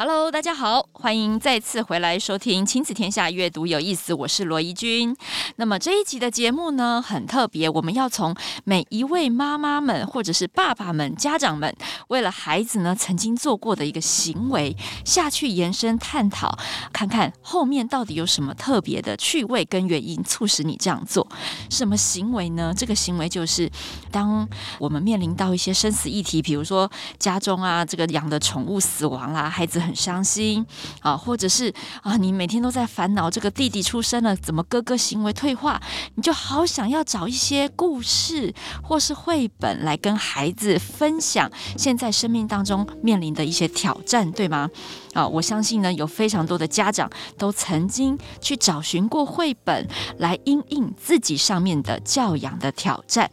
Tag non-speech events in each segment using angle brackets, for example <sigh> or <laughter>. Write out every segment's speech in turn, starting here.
Hello，大家好，欢迎再次回来收听《亲子天下》阅读有意思，我是罗怡君。那么这一集的节目呢，很特别，我们要从每一位妈妈们或者是爸爸们、家长们为了孩子呢曾经做过的一个行为下去延伸探讨，看看后面到底有什么特别的趣味跟原因促使你这样做。什么行为呢？这个行为就是，当我们面临到一些生死议题，比如说家中啊这个养的宠物死亡啦，孩子很伤心啊，或者是啊，你每天都在烦恼这个弟弟出生了，怎么哥哥行为退化，你就好想要找一些故事或是绘本来跟孩子分享现在生命当中面临的一些挑战，对吗？啊，我相信呢，有非常多的家长都曾经去找寻过绘本来因应自己上面的教养的挑战，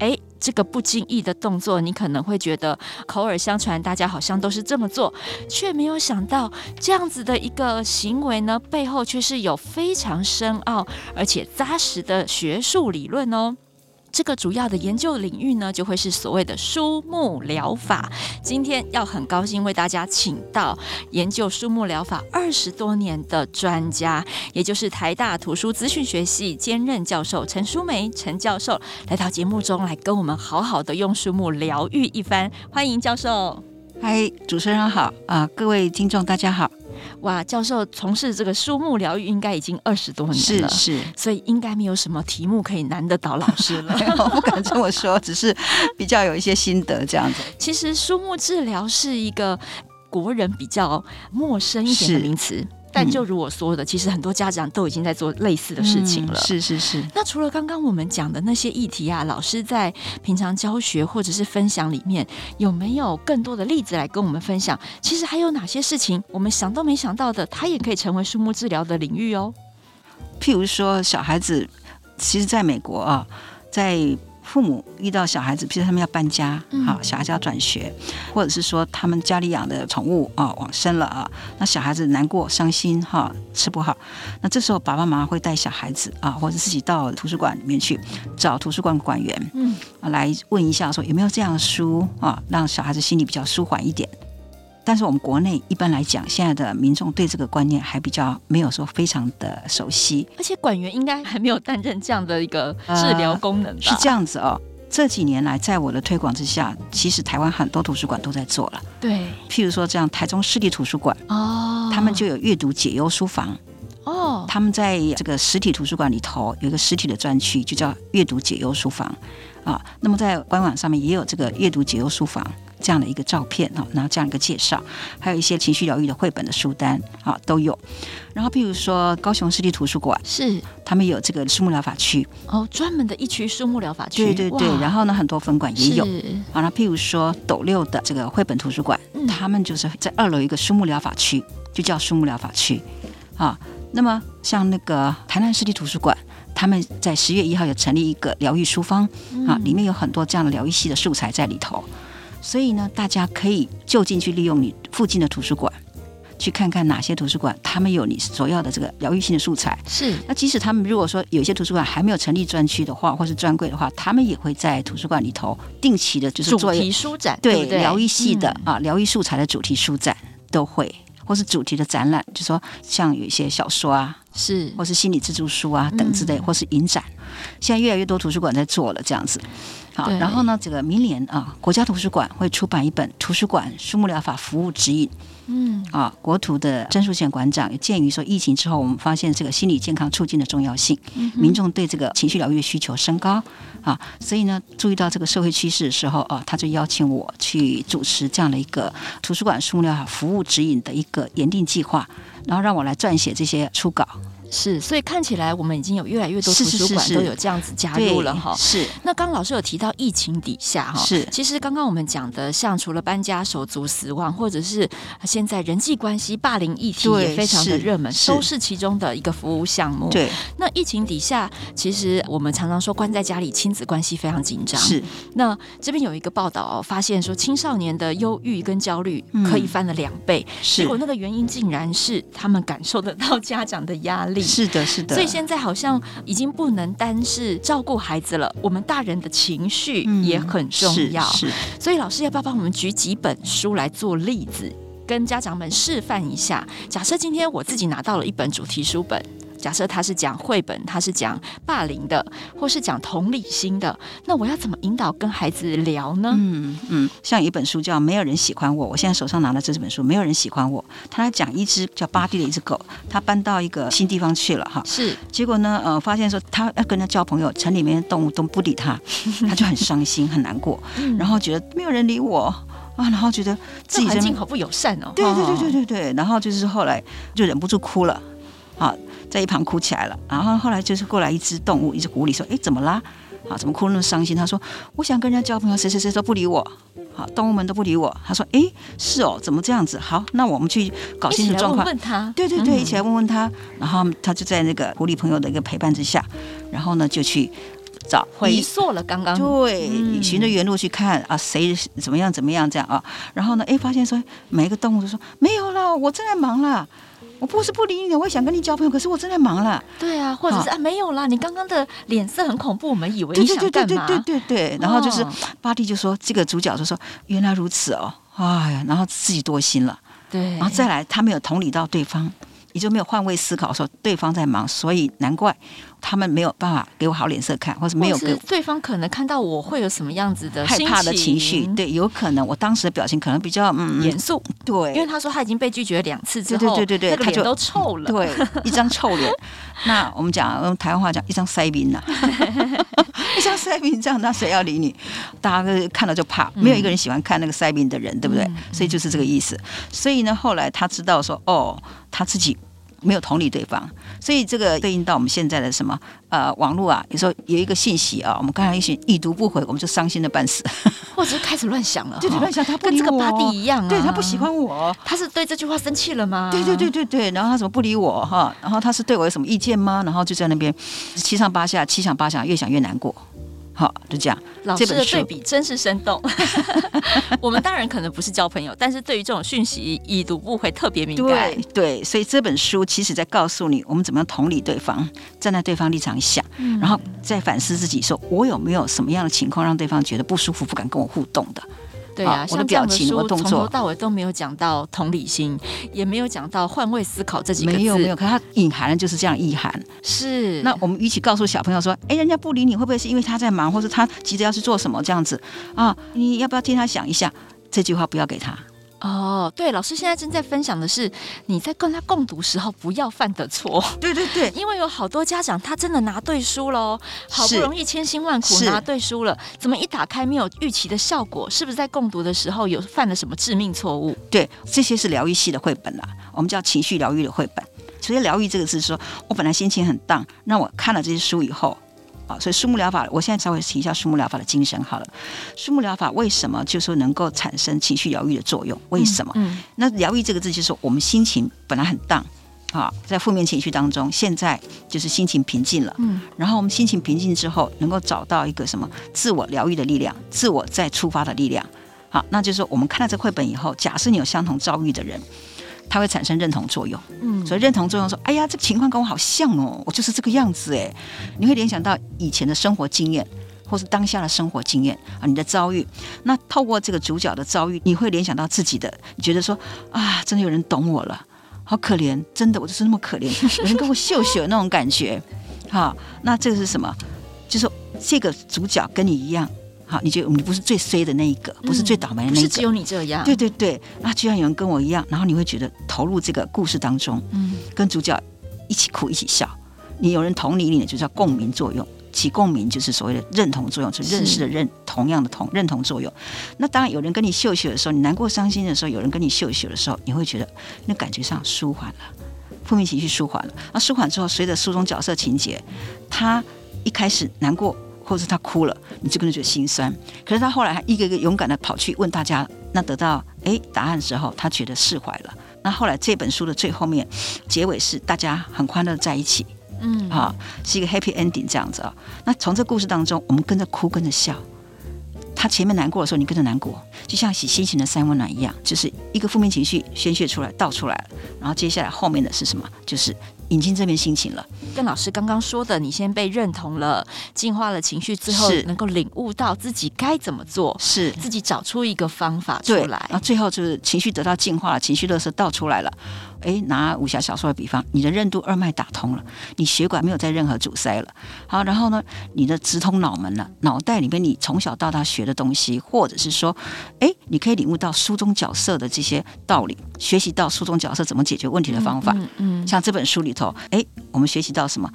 诶。这个不经意的动作，你可能会觉得口耳相传，大家好像都是这么做，却没有想到这样子的一个行为呢，背后却是有非常深奥而且扎实的学术理论哦。这个主要的研究领域呢，就会是所谓的书目疗法。今天要很高兴为大家请到研究书目疗法二十多年的专家，也就是台大图书资讯学系兼任教授陈淑梅陈教授，来到节目中来跟我们好好的用书目疗愈一番。欢迎教授。嗨，主持人好啊，各位听众大家好。哇，教授从事这个书目疗愈应该已经二十多年了，是是，所以应该没有什么题目可以难得倒老师了。<laughs> 我不敢这么说，只是比较有一些心得这样子。其实书目治疗是一个国人比较陌生一点的名词。但就如我说的，嗯，其实很多家长都已经在做类似的事情了。嗯，是是是。那除了刚刚我们讲的那些议题啊，老师在平常教学或者是分享里面，有没有更多的例子来跟我们分享？其实还有哪些事情我们想都没想到的，它也可以成为树木治疗的领域哦。譬如说，小孩子，其实在美国啊，在。父母遇到小孩子，譬如他们要搬家，好，小孩子要转学，或者是说他们家里养的宠物啊往生了啊，那小孩子难过、伤心哈，吃不好，那这时候爸爸妈妈会带小孩子啊，或者自己到图书馆里面去找图书馆馆员，嗯，来问一下说有没有这样的书啊，让小孩子心里比较舒缓一点。但是我们国内一般来讲，现在的民众对这个观念还比较没有说非常的熟悉，而且馆员应该还没有担任这样的一个治疗功能吧？呃，是这样子哦。这几年来，在我的推广之下，其实台湾很多图书馆都在做了。对，譬如说这样，台中市立图书馆哦，他们就有阅读解忧书房哦，他们在这个实体图书馆里头有一个实体的专区，就叫阅读解忧书房啊。那么在官网上面也有这个阅读解忧书房。这样的一个照片啊，然后这样一个介绍，还有一些情绪疗愈的绘本的书单啊都有。然后，譬如说高雄市立图书馆是他们有这个树木疗法区哦，专门的一区树木疗法区。对对对。然后呢，很多分馆也有。好，那譬如说斗六的这个绘本图书馆，嗯，他们就是在二楼一个树木疗法区，就叫树木疗法区啊。那么像那个台南市立图书馆，他们在十月一号有成立一个疗愈书坊啊，里面有很多这样的疗愈系的素材在里头。所以呢，大家可以就近去利用你附近的图书馆，去看看哪些图书馆他们有你所要的这个疗愈性的素材。是。那即使他们如果说有些图书馆还没有成立专区的话，或是专柜的话，他们也会在图书馆里头定期的，就是做主题书展，对疗愈系的、嗯、啊，疗愈素材的主题书展都会，或是主题的展览，就说像有一些小说啊，是，或是心理自助书啊等之类，或是影展。现在越来越多图书馆在做了这样子。好，然后呢，这个明年啊，国家图书馆会出版一本《图书馆书目疗法服务指引》。嗯，啊，国图的曾淑贤馆长也鉴于说，疫情之后我们发现这个心理健康促进的重要性，民众对这个情绪疗愈的需求升高啊，所以呢，注意到这个社会趋势的时候啊，他就邀请我去主持这样的一个图书馆书目疗法服务指引的一个研定计划，然后让我来撰写这些初稿。是，所以看起来我们已经有越来越多图书馆都有这样子加入了哈。是。那刚老师有提到疫情底下哈，是。其实刚刚我们讲的，像除了搬家、手足、死亡，或者是现在人际关系霸凌议题也非常的热门，都是其中的一个服务项目。对。那疫情底下，其实我们常常说关在家里，亲子关系非常紧张。是。那这边有一个报道发现说，青少年的忧郁跟焦虑可以翻了两倍。是。结果那个原因竟然是他们感受得到家长的压力。是的，是的。所以现在好像已经不能单是照顾孩子了，我们大人的情绪也很重要。是。所以老师要不要帮我们举几本书来做例子，跟家长们示范一下？假设今天我自己拿到了一本主题书本。假设他是讲绘本，他是讲霸凌的，或是讲同理心的，那我要怎么引导跟孩子聊呢？嗯嗯，像一本书叫《没有人喜欢我》，我现在手上拿的这本书《没有人喜欢我》，他在讲一只叫巴蒂的一只狗，他搬到一个新地方去了哈，是，结果呢，呃，发现说他要跟他交朋友，城里面的动物都不理他，他就很伤心很难过，<laughs> 然后觉得没有人理我啊，然后觉得自己环境好不友善哦，对对对对对对，然后就是后来就忍不住哭了，啊。在一旁哭起来了，然后后来就是过来一只动物，一只狐狸说：“哎，怎么啦？啊，怎么哭那么伤心？”他说：“我想跟人家交朋友，谁谁谁都不理我，好，动物们都不理我。”他说：“哎，是哦，怎么这样子？好，那我们去搞清楚状况。问问他，对对对，一起来问问他。然后他就在那个狐狸朋友的一个陪伴之下，然后呢就去找回溯了刚刚对，循着原路去看啊，谁怎么样怎么样这样啊？然后呢，哎，发现说每一个动物都说没有了，我正在忙了。”我不是不理你，我也想跟你交朋友，可是我真的忙了。对啊，或者是啊，没有啦，你刚刚的脸色很恐怖，我们以为你想干嘛？对对对对对对对。然后就是巴蒂就说，这个主角就说，原来如此哦，哎呀，然后自己多心了。对，然后再来，他没有同理到对方。也就没有换位思考，说对方在忙，所以难怪他们没有办法给我好脸色看，或是没有给对方可能看到我会有什么样子的害怕的情绪，对，有可能我当时的表情可能比较嗯严肃，对，因为他说他已经被拒绝了两次之后，对对对对，他就都臭了，对，一张臭脸。<laughs> 那我们讲用台湾话讲，一张塞宾呐，<laughs> 一张塞宾这样，那谁要理你？大家都看到就怕，没有一个人喜欢看那个塞宾的人，对不对？所以就是这个意思。所以呢，后来他知道说，哦。他自己没有同理对方，所以这个对应到我们现在的什么呃网络啊，有时候有一个信息啊，我们刚才一些已读不回，我们就伤心的半死，<laughs> 或者是开始乱想了，对对，乱想他不跟这个巴蒂一样啊，对他不喜欢我，他是对这句话生气了吗？对对对对对，然后他怎么不理我哈？然后他是对我有什么意见吗？然后就在那边七上八下，七想八想，越想越难过。好，就这样。老师的对比真是生动。<laughs> 我们当然可能不是交朋友，但是对于这种讯息已读不回特别敏感。对对，所以这本书其实在告诉你，我们怎么样同理对方，站在对方立场想，嗯、然后再反思自己，说我有没有什么样的情况让对方觉得不舒服，不敢跟我互动的。对啊，我的表情、我动作，从头到尾都没有讲到同理心，也没有讲到换位思考这几个字。没有没有，可是它隐含的就是这样意涵。是。那我们与其告诉小朋友说，哎，人家不理你，会不会是因为他在忙，或者他急着要去做什么这样子啊？你要不要替他想一下？这句话不要给他。哦，对，老师现在正在分享的是你在跟他共读时候不要犯的错。对对对，因为有好多家长他真的拿对书喽，好不容易千辛万苦拿对书了，怎么一打开没有预期的效果？是不是在共读的时候有犯了什么致命错误？对，这些是疗愈系的绘本啦，我们叫情绪疗愈的绘本。所以疗愈这个字说，我本来心情很 down，那我看了这些书以后。啊，所以树木疗法，我现在稍微提一下树木疗法的精神好了。树木疗法为什么就说能够产生情绪疗愈的作用？为什么？嗯嗯、那疗愈这个字就是说，我们心情本来很荡啊，在负面情绪当中，现在就是心情平静了。嗯，然后我们心情平静之后，能够找到一个什么自我疗愈的力量，自我再出发的力量。好，那就是说我们看到这绘本以后，假设你有相同遭遇的人。它会产生认同作用，嗯，所以认同作用说，哎呀，这个情况跟我好像哦，我就是这个样子哎，你会联想到以前的生活经验，或是当下的生活经验啊，你的遭遇，那透过这个主角的遭遇，你会联想到自己的，你觉得说啊，真的有人懂我了，好可怜，真的我就是那么可怜，有人跟我秀秀那种感觉，好，那这个是什么？就是这个主角跟你一样。好，你觉得你不是最衰的那一个，不是最倒霉的那一个，嗯、只有你这样。对对对，那居然有人跟我一样，然后你会觉得投入这个故事当中，嗯，跟主角一起哭一起笑，你有人同理你，就叫共鸣作用。起共鸣就是所谓的认同作用，就是认识的认，同样的同认同作用。那当然有人跟你秀秀的时候，你难过伤心的时候，有人跟你秀秀的时候，你会觉得那感觉上舒缓了。负面情绪舒缓了。那舒缓之后，随着书中角色情节，他一开始难过，或者是他哭了，你就跟着觉得心酸。可是他后来还一个一个勇敢的跑去问大家，那得到哎答案之后，他觉得释怀了。那后来这本书的最后面结尾是大家很欢乐在一起，嗯啊，是一个 happy ending 这样子啊。那从这故事当中，我们跟着哭，跟着笑。他前面难过的时候，你跟着难过，就像洗心情的三温暖一样，就是一个负面情绪宣泄出来，倒出来了，然后接下来后面的是什么？就是。引进这边心情了，跟老师刚刚说的，你先被认同了，进化了情绪之后，能够领悟到自己该怎么做，是自己找出一个方法出来，然后最后就是情绪得到净化了，情绪垃圾倒出来了。哎，拿武侠小说的比方，你的任督二脉打通了，你血管没有再任何阻塞了。好，然后呢，你的直通脑门了，脑袋里面你从小到大学的东西，或者是说，哎，你可以领悟到书中角色的这些道理，学习到书中角色怎么解决问题的方法。嗯，嗯，像这本书里头，哎，我们学习到什么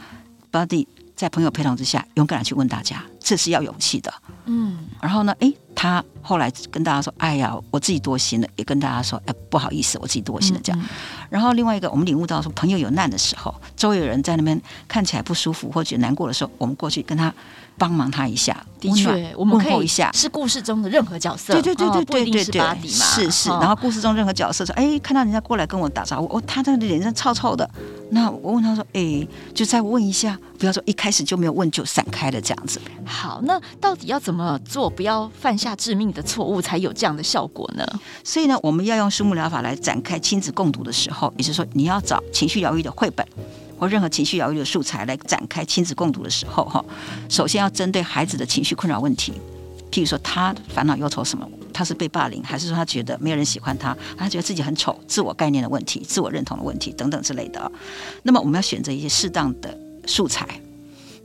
？Buddy 在朋友陪同之下，勇敢的去问大家，这是要勇气的。嗯，然后呢，哎。他后来跟大家说：“哎呀，我自己多心了。”也跟大家说：“哎，不好意思，我自己多心了。”这样。然后另外一个，我们领悟到说，朋友有难的时候，周围有人在那边看起来不舒服或者难过的时候，我们过去跟他帮忙他一下。的确，我们可以问候一下，是故事中的任何角色。对对对对对对对，是是是。然后故事中任何角色说：“哎，看到人家过来跟我打招呼，哦，他的脸上臭臭的。”那我问他说：“哎，就再问一下，不要说一开始就没有问就闪开了这样子。”好，那到底要怎么做，不要犯下致命的错误，才有这样的效果呢？所以呢，我们要用书目疗法来展开亲子共读的时候，也就是说，你要找情绪疗愈的绘本或任何情绪疗愈的素材来展开亲子共读的时候，哈，首先要针对孩子的情绪困扰问题，譬如说他烦恼忧愁什么，他是被霸凌，还是说他觉得没有人喜欢他，他觉得自己很丑，自我概念的问题、自我认同的问题等等之类的。那么我们要选择一些适当的素材，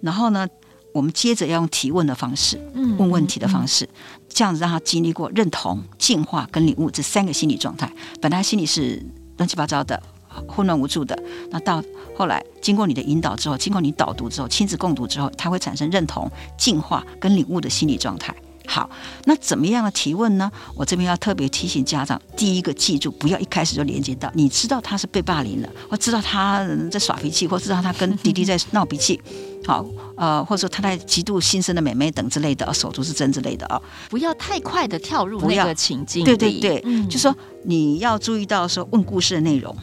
然后呢，我们接着要用提问的方式，问问题的方式，这样子让他经历过认同、进化跟领悟这三个心理状态。本来心里是乱七八糟的、混乱无助的，那到后来经过你的引导之后，经过你导读之后，亲子共读之后，他会产生认同、进化跟领悟的心理状态。好，那怎么样的提问呢？我这边要特别提醒家长，第一个记住，不要一开始就连接到你知道他是被霸凌了，或知道他在耍脾气，或知道他跟弟弟在闹脾气。好，呃，或者说他在嫉妒新生的妹妹等之类的，手足是真之类的啊，不要太快的跳入那个情境。对对对，嗯、就说你要注意到说问故事的内容，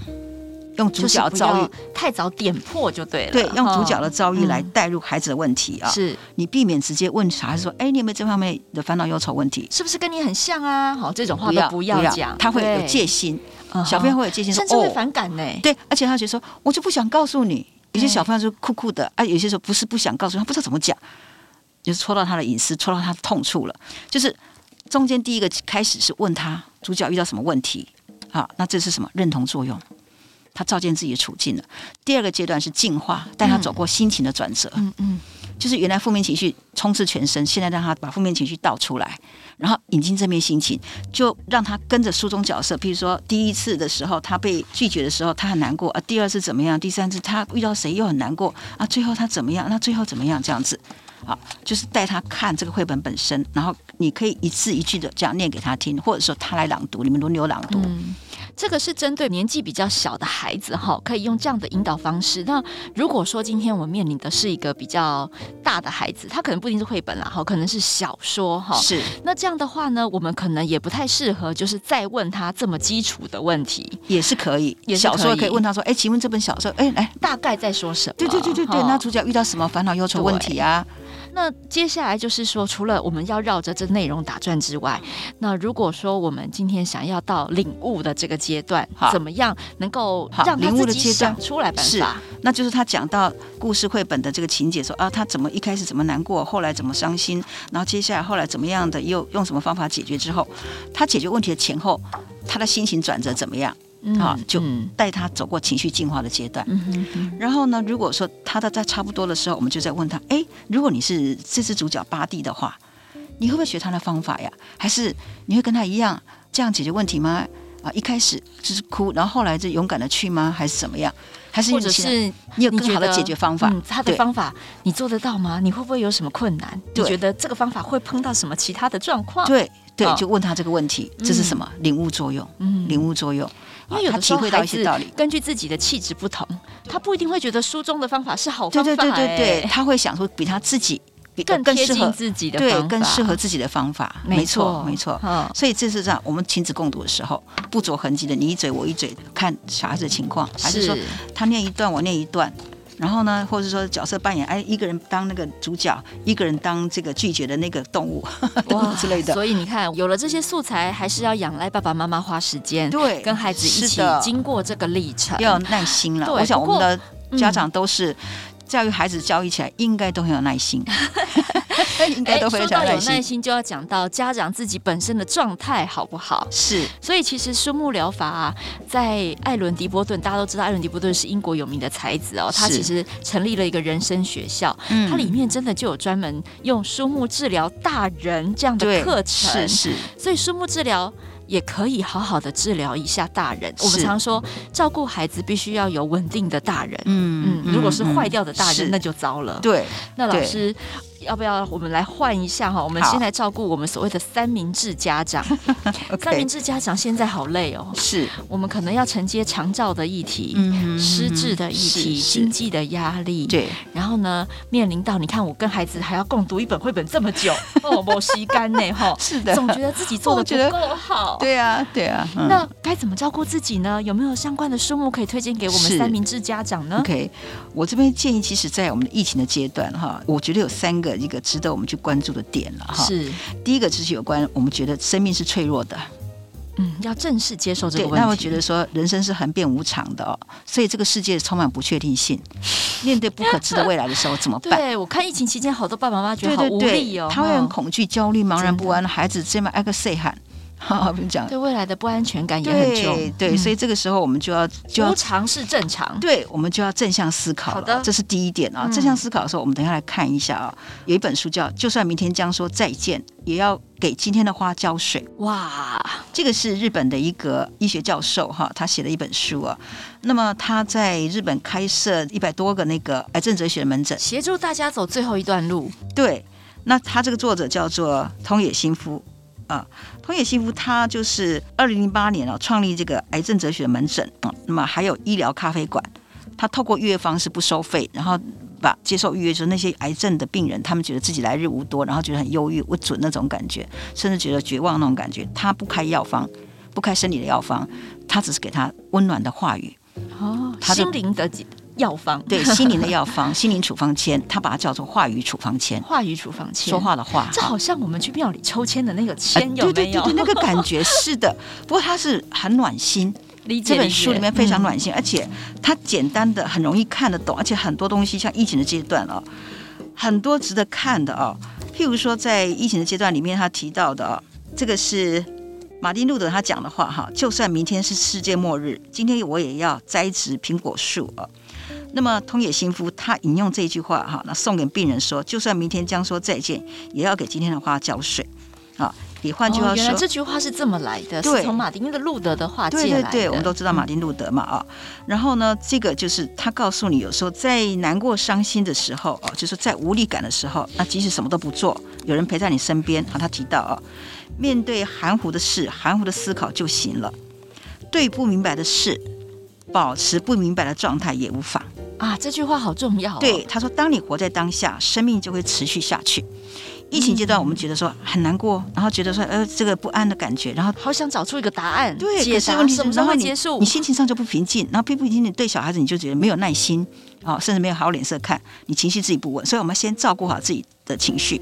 用主角遭遇太早点破就对了。对，用主角的遭遇来带入孩子的问题啊，是、嗯、你避免直接问小孩子说，哎，你有没有这方面的烦恼忧愁问题？是不是跟你很像啊？好，这种话都不要讲，他会有戒心，小朋友会有戒心，甚至会反感呢、欸。对，而且他觉得说，我就不想告诉你。有些小朋友就酷酷的啊，有些时候不是不想告诉他，不知道怎么讲，就是戳到他的隐私，戳到他的痛处了。就是中间第一个开始是问他主角遇到什么问题，啊，那这是什么认同作用？他照见自己的处境了。第二个阶段是进化，带他走过心情的转折。嗯嗯。就是原来负面情绪充斥全身，现在让他把负面情绪倒出来，然后引进正面心情，就让他跟着书中角色。比如说第一次的时候，他被拒绝的时候，他很难过啊；第二次怎么样？第三次他遇到谁又很难过啊？最后他怎么样？那最后怎么样？这样子，好，就是带他看这个绘本本身，然后你可以一字一句的这样念给他听，或者说他来朗读，你们轮流朗读。嗯这个是针对年纪比较小的孩子哈，可以用这样的引导方式。那如果说今天我们面临的是一个比较大的孩子，他可能不一定是绘本啦，哈，可能是小说哈。是。那这样的话呢，我们可能也不太适合，就是再问他这么基础的问题，也是可以。小说可以问他说：“哎，请问这本小说，哎，来大概在说什么？”对对对对对。那主角遇到什么烦恼忧愁问题啊？那接下来就是说，除了我们要绕着这内容打转之外，那如果说我们今天想要到领悟的这个阶段，怎么样能够让领悟的阶段出来办法？是，那就是他讲到故事绘本的这个情节，说啊，他怎么一开始怎么难过，后来怎么伤心，然后接下来后来怎么样的，又用什么方法解决之后，他解决问题的前后，他的心情转折怎么样？好，就带他走过情绪进化的阶段。然后呢，如果说他的在差不多的时候，我们就在问他：哎，如果你是这只主角巴蒂的话，你会不会学他的方法呀？还是你会跟他一样这样解决问题吗？啊，一开始就是哭，然后后来就勇敢的去吗？还是怎么样？还是或者是你有更好的解决方法？嗯，他的方法你做得到吗？你会不会有什么困难？你觉得这个方法会碰到什么其他的状况？对。对，就问他这个问题，这是什么？领悟作用，嗯，领悟作用。因为有的时候孩子根据自己的气质不同，他不一定会觉得书中的方法是好方法。对对对对对，他会想说比他自己更更适合自己的方法，对，更适合自己的方法。没错没错，所以这是这样，我们亲子共读的时候，不着痕迹的，你一嘴我一嘴，看小孩子的情况，还是说他念一段我念一段。然后呢，或者说角色扮演，哎，一个人当那个主角，一个人当这个拒绝的那个动物，<laughs> 等等之类的。所以你看，有了这些素材，还是要仰赖爸爸妈妈花时间，对，跟孩子一起经过这个历程，要有耐心了。我想我们的家长都是教育孩子，教育起来应该都很有耐心。<laughs> 应该都非常有耐心，就要讲到家长自己本身的状态好不好？是，所以其实书目疗法啊，在艾伦迪波顿，大家都知道艾伦迪波顿是英国有名的才子哦，他其实成立了一个人生学校，它里面真的就有专门用书目治疗大人这样的课程，是是，所以书目治疗也可以好好的治疗一下大人。我们常说照顾孩子必须要有稳定的大人，嗯嗯，如果是坏掉的大人，那就糟了。对，那老师。要不要我们来换一下哈？我们先来照顾我们所谓的三明治家长。<laughs> 三明治家长现在好累哦。是，我们可能要承接长照的议题、失智的议题、经济的压力。对。然后呢，面临到你看，我跟孩子还要共读一本绘本这么久，<laughs> 哦，我吸干呢哈。是的。总觉得自己做的不够好。对啊，对啊。那该怎么照顾自己呢？有没有相关的书目可以推荐给我们三明治家长呢？OK，我这边建议，其实，在我们的疫情的阶段哈，我觉得有三个。一个值得我们去关注的点了哈，是第一个就是有关我们觉得生命是脆弱的，嗯，要正式接受这个问题。那我觉得说人生是恒变无常的哦，所以这个世界充满不确定性，<laughs> 面对不可知的未来的时候怎么办？对，我看疫情期间好多爸爸妈妈觉得好无力哦，他会很恐惧、焦虑、茫然不安，孩子这么挨个岁喊。好，比如讲，对未来的不安全感也很重。对，对，所以这个时候我们就要就要尝试正常。对，我们就要正向思考了。好的，这是第一点啊。正向思考的时候，我们等一下来看一下啊。有一本书叫《就算明天将说再见，也要给今天的花浇水》。哇，这个是日本的一个医学教授哈，他写的一本书啊。那么他在日本开设一百多个那个癌症哲学门诊，协助大家走最后一段路。对，那他这个作者叫做通野新夫。啊，通野幸夫他就是二零零八年啊创立这个癌症哲学的门诊啊，那么还有医疗咖啡馆，他透过预约方式不收费，然后把接受预约之后那些癌症的病人，他们觉得自己来日无多，然后觉得很忧郁、不准那种感觉，甚至觉得绝望那种感觉，他不开药方，不开生理的药方，他只是给他温暖的话语哦，他心灵的。药方对心灵的药方，<laughs> 心灵处方签，他把它叫做话语处方签。话语处方签，说话的话，这好像我们去庙里抽签的那个签，有没有？对对对，那个感觉是的。不过它是很暖心，这本书里面非常暖心，而且它简单的很容易看得懂，而且很多东西像疫情的阶段啊，很多值得看的啊。譬如说，在疫情的阶段里面，他提到的啊，这个是马丁路德他讲的话哈，就算明天是世界末日，今天我也要栽植苹果树啊。那么通野新夫他引用这句话哈，那送给病人说，就算明天将说再见，也要给今天的花浇水。啊，也换句话说，原来这句话是这么来的，对，是从马丁的路德的话借来的。对对对，我们都知道马丁路德嘛啊。然后呢，这个就是他告诉你，有时候在难过、伤心的时候哦，就是在无力感的时候，那即使什么都不做，有人陪在你身边啊。他提到啊，面对含糊的事，含糊的思考就行了；对不明白的事，保持不明白的状态也无妨。啊，这句话好重要哦。对，他说：“当你活在当下，生命就会持续下去。”疫情阶段，我们觉得说很难过，然后觉得说呃这个不安的感觉，然后好想找出一个答案，对，解答，什么时候会结束？你心情上就不平静，然后不平静，你对小孩子你就觉得没有耐心啊，甚至没有好脸色看，你情绪自己不稳。所以我们先照顾好自己的情绪。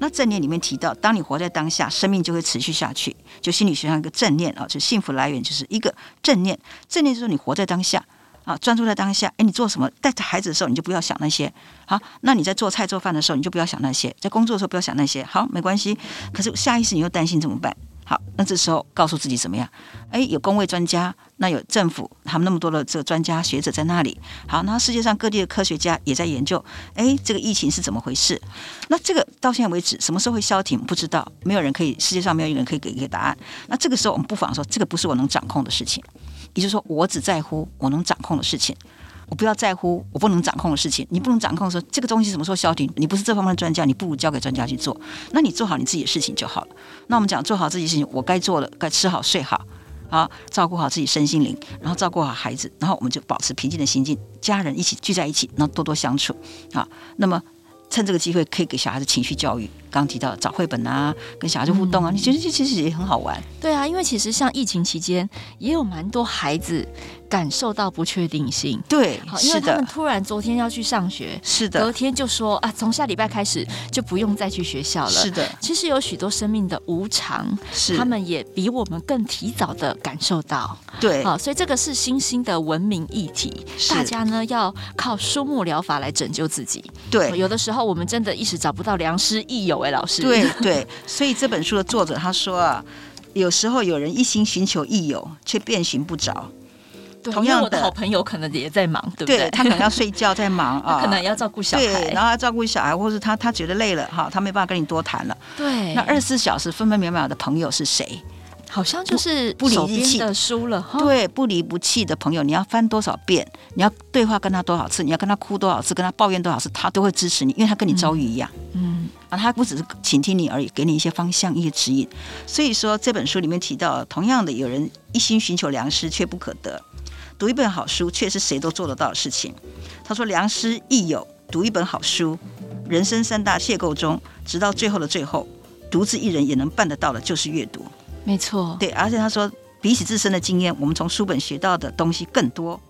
那正念里面提到，当你活在当下，生命就会持续下去。就心理学上一个正念啊，就幸福来源就是一个正念，正念就是你活在当下。啊，专注在当下。哎，你做什么？带着孩子的时候，你就不要想那些。好，那你在做菜做饭的时候，你就不要想那些。在工作的时候，不要想那些。好，没关系。可是下意识你又担心怎么办？好，那这时候告诉自己怎么样？哎，有公卫专家，那有政府，他们那么多的这个专家学者在那里。好，那世界上各地的科学家也在研究。哎，这个疫情是怎么回事？那这个到现在为止，什么时候会消停？不知道，没有人可以，世界上没有一个人可以给一个答案。那这个时候，我们不妨说，这个不是我能掌控的事情。也就是说，我只在乎我能掌控的事情，我不要在乎我不能掌控的事情。你不能掌控说这个东西什么时候消停，你不是这方面的专家，你不如交给专家去做。那你做好你自己的事情就好了。那我们讲做好自己事情，我该做的，该吃好睡好，好照顾好自己身心灵，然后照顾好孩子，然后我们就保持平静的心境，家人一起聚在一起，然后多多相处啊。那么趁这个机会可以给小孩子情绪教育。刚提到找绘本啊，跟小孩子互动啊，你觉得这其实也很好玩。对啊，因为其实像疫情期间，也有蛮多孩子感受到不确定性。对，好，因为他们突然昨天要去上学，是的，隔天就说啊，从下礼拜开始就不用再去学校了。是的，其实有许多生命的无常，是他们也比我们更提早的感受到。对，好，所以这个是新兴的文明议题，大家呢要靠书目疗法来拯救自己。对，有的时候我们真的一时找不到良师益友，哎，老师。对对，所以这本书的作者他说啊，有时候有人一心寻求益友，却遍寻不着。同样的，我的好朋友可能也在忙，对不对？对他可能要睡觉，在忙 <laughs> 啊，可能要照顾小孩，对，然后要照顾小孩，或是他他觉得累了哈，他没办法跟你多谈了。对，那二十四小时分分秒秒的朋友是谁？好像就是不离不弃的书了，对，不离不弃的朋友，你要翻多少遍，你要对话跟他多少次，你要跟他哭多少次，跟他抱怨多少次，他都会支持你，因为他跟你遭遇一样。嗯，啊，他不只是倾听你而已，给你一些方向、一些指引。所以说这本书里面提到，同样的，有人一心寻求良师却不可得，读一本好书却是谁都做得到的事情。他说，良师益友，读一本好书，人生三大邂逅中，直到最后的最后，独自一人也能办得到的，就是阅读。没错，对，而且他说，比起自身的经验，我们从书本学到的东西更多。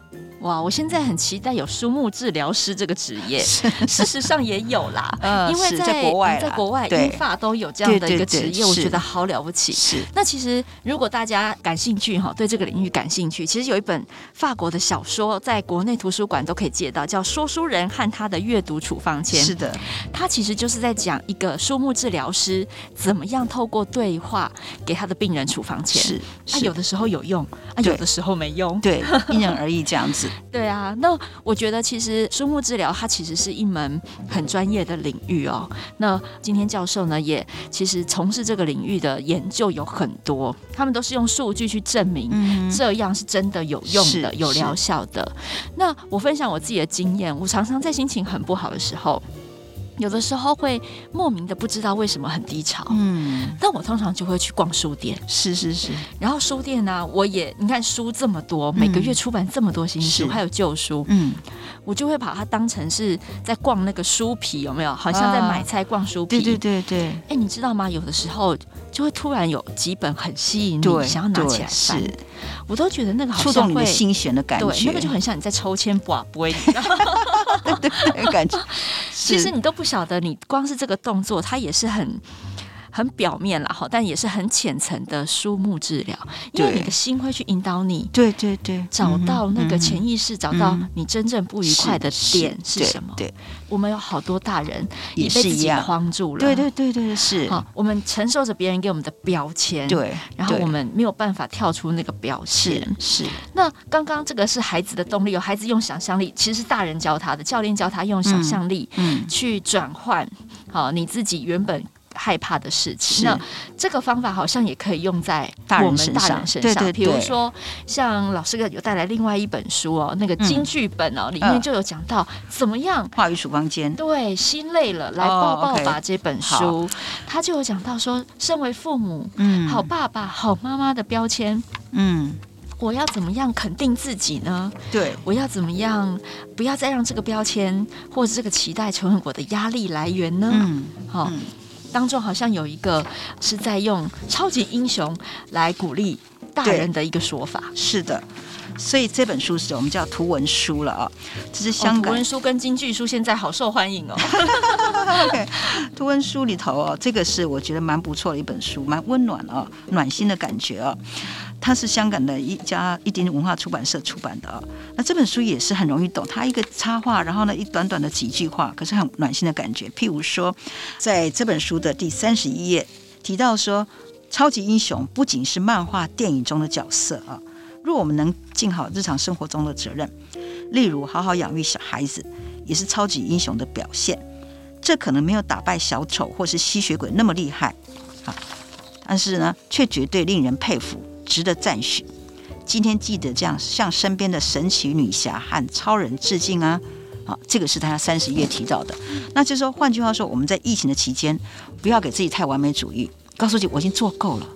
哇，我现在很期待有书目治疗师这个职业，事实上也有啦，<laughs> 嗯、因为在，在国外，在国外英法都有这样的一个职业，我觉得好了不起。是，那其实如果大家感兴趣哈，对这个领域感兴趣，其实有一本法国的小说，在国内图书馆都可以借到，叫《说书人和他的阅读处方签》。是的，他其实就是在讲一个书目治疗师怎么样透过对话给他的病人处方签。是，啊，有的时候有用，啊，有的时候没用，对，因人而异这样子。对啊，那我觉得其实书目治疗它其实是一门很专业的领域哦。那今天教授呢，也其实从事这个领域的研究有很多，他们都是用数据去证明这样是真的有用的、有疗效的。那我分享我自己的经验，我常常在心情很不好的时候。有的时候会莫名的不知道为什么很低潮，嗯，但我通常就会去逛书店，是是是，然后书店呢、啊，我也你看书这么多，每个月出版这么多新书，还有旧书，嗯，我就会把它当成是在逛那个书皮，有没有？好像在买菜逛书皮，对对对对。哎，你知道吗？有的时候就会突然有几本很吸引你，想要拿起来翻，我都觉得那个好像会触动你的心弦的感觉，对，那个就很像你在抽签，不啊不会，<laughs> 对对，感觉。<laughs> 其实你都不晓得，你光是这个动作，它也是很很表面了哈，但也是很浅层的书目治疗，因为你的心会去引导你，对对对，找到那个潜意识，找到你真正不愉快的点是什么？对，我们有好多大人也被自己框住了，对对对对，是。好，我们承受着别人给我们的标签，对，然后我们没有办法跳出那个标签，是。那刚刚这个是孩子的动力，有孩子用想象力，其实是大人教他的，教练教他用想象力，嗯，去转换，好，你自己原本。害怕的事情，那这个方法好像也可以用在我们大人身上。对对，比如说像老师哥有带来另外一本书哦，那个金剧本哦，里面就有讲到怎么样话语曙光间。对，心累了来抱抱吧这本书，他就有讲到说，身为父母，嗯，好爸爸、好妈妈的标签，嗯，我要怎么样肯定自己呢？对，我要怎么样不要再让这个标签或者这个期待成为我的压力来源呢？嗯，好。当中好像有一个是在用超级英雄来鼓励大人的一个说法，是的，所以这本书是我们叫图文书了啊，这是香港、哦、图文书跟京剧书现在好受欢迎哦。<laughs> OK，图文书里头哦，这个是我觉得蛮不错的一本书，蛮温暖啊、哦，暖心的感觉啊、哦。它是香港的一家一点文化出版社出版的，那这本书也是很容易懂，它一个插画，然后呢一短短的几句话，可是很暖心的感觉。譬如说，在这本书的第三十一页提到说，超级英雄不仅是漫画电影中的角色啊，若我们能尽好日常生活中的责任，例如好好养育小孩子，也是超级英雄的表现。这可能没有打败小丑或是吸血鬼那么厉害啊，但是呢，却绝对令人佩服。值得赞许，今天记得这样向身边的神奇女侠和超人致敬啊！好，这个是他三十页提到的。那就是说，换句话说，我们在疫情的期间，不要给自己太完美主义，告诉自己我已经做够了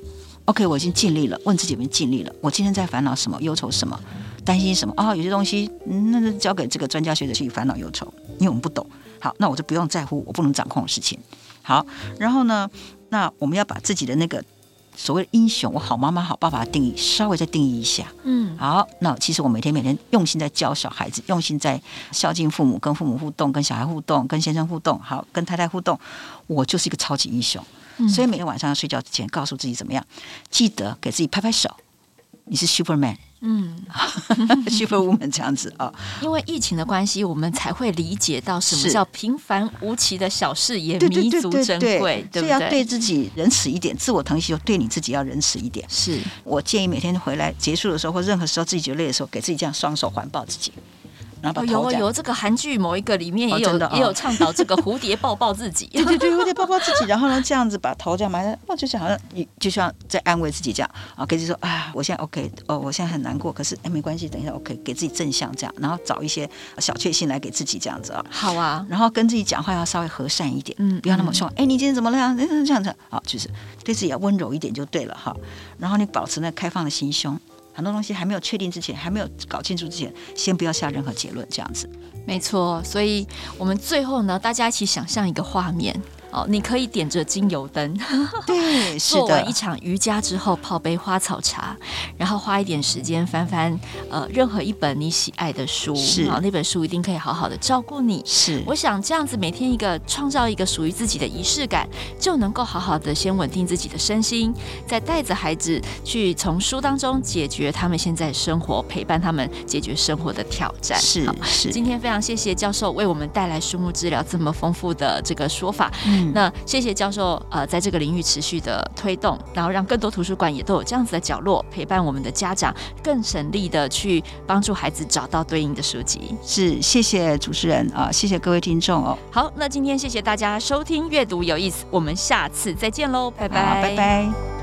，OK，我已经尽力了。问自己有没有尽力了？我今天在烦恼什么？忧愁什么？担心什么？啊、哦，有些东西，嗯、那就交给这个专家学者去烦恼忧愁，因为我们不懂。好，那我就不用在乎我不能掌控的事情。好，然后呢，那我们要把自己的那个。所谓的英雄，我好妈妈、好爸爸的定义，稍微再定义一下。嗯，好，那其实我每天每天用心在教小孩子，用心在孝敬父母，跟父母互动，跟小孩互动，跟先生互动，好，跟太太互动，我就是一个超级英雄。嗯，所以每天晚上要睡觉之前，告诉自己怎么样，记得给自己拍拍手，你是 Superman。嗯，Superwoman 这样子啊，因为疫情的关系，我们才会理解到什么叫平凡无奇的小事也弥足珍贵，对不对？所以要对自己仁慈一点，自我疼惜，对你自己要仁慈一点。是我建议每天回来结束的时候，或任何时候自己觉得累的时候，给自己这样双手环抱自己。然后有有这个韩剧某一个里面也有、哦哦、也有倡导这个蝴蝶抱抱自己，对 <laughs> 对对，蝴蝶抱抱自己，然后呢这样子把头这样埋在，哦，就是好像你就像在安慰自己这样。啊，给自己说啊，我现在 OK，哦，我现在很难过，可是哎没关系，等一下 OK，给自己正向这样，然后找一些小确幸来给自己这样。子啊，好啊，然后跟自己讲话要稍微和善一点，嗯，不要那么凶，哎，你今天怎么了呀？这样子，好，就是对自己要温柔一点就对了哈，然后你保持那开放的心胸。很多东西还没有确定之前，还没有搞清楚之前，先不要下任何结论，这样子。没错，所以我们最后呢，大家一起想象一个画面。哦，你可以点着精油灯，<laughs> 对，做完一场瑜伽之后，泡杯花草茶，然后花一点时间翻翻呃任何一本你喜爱的书，是啊，那本书一定可以好好的照顾你。是，我想这样子每天一个创造一个属于自己的仪式感，就能够好好的先稳定自己的身心，再带着孩子去从书当中解决他们现在生活，陪伴他们解决生活的挑战。是是，今天非常谢谢教授为我们带来书目治疗这么丰富的这个说法。嗯。那谢谢教授，呃，在这个领域持续的推动，然后让更多图书馆也都有这样子的角落，陪伴我们的家长，更省力的去帮助孩子找到对应的书籍。是，谢谢主持人啊，谢谢各位听众哦。好，那今天谢谢大家收听阅读有意思，我们下次再见喽，拜拜，拜拜。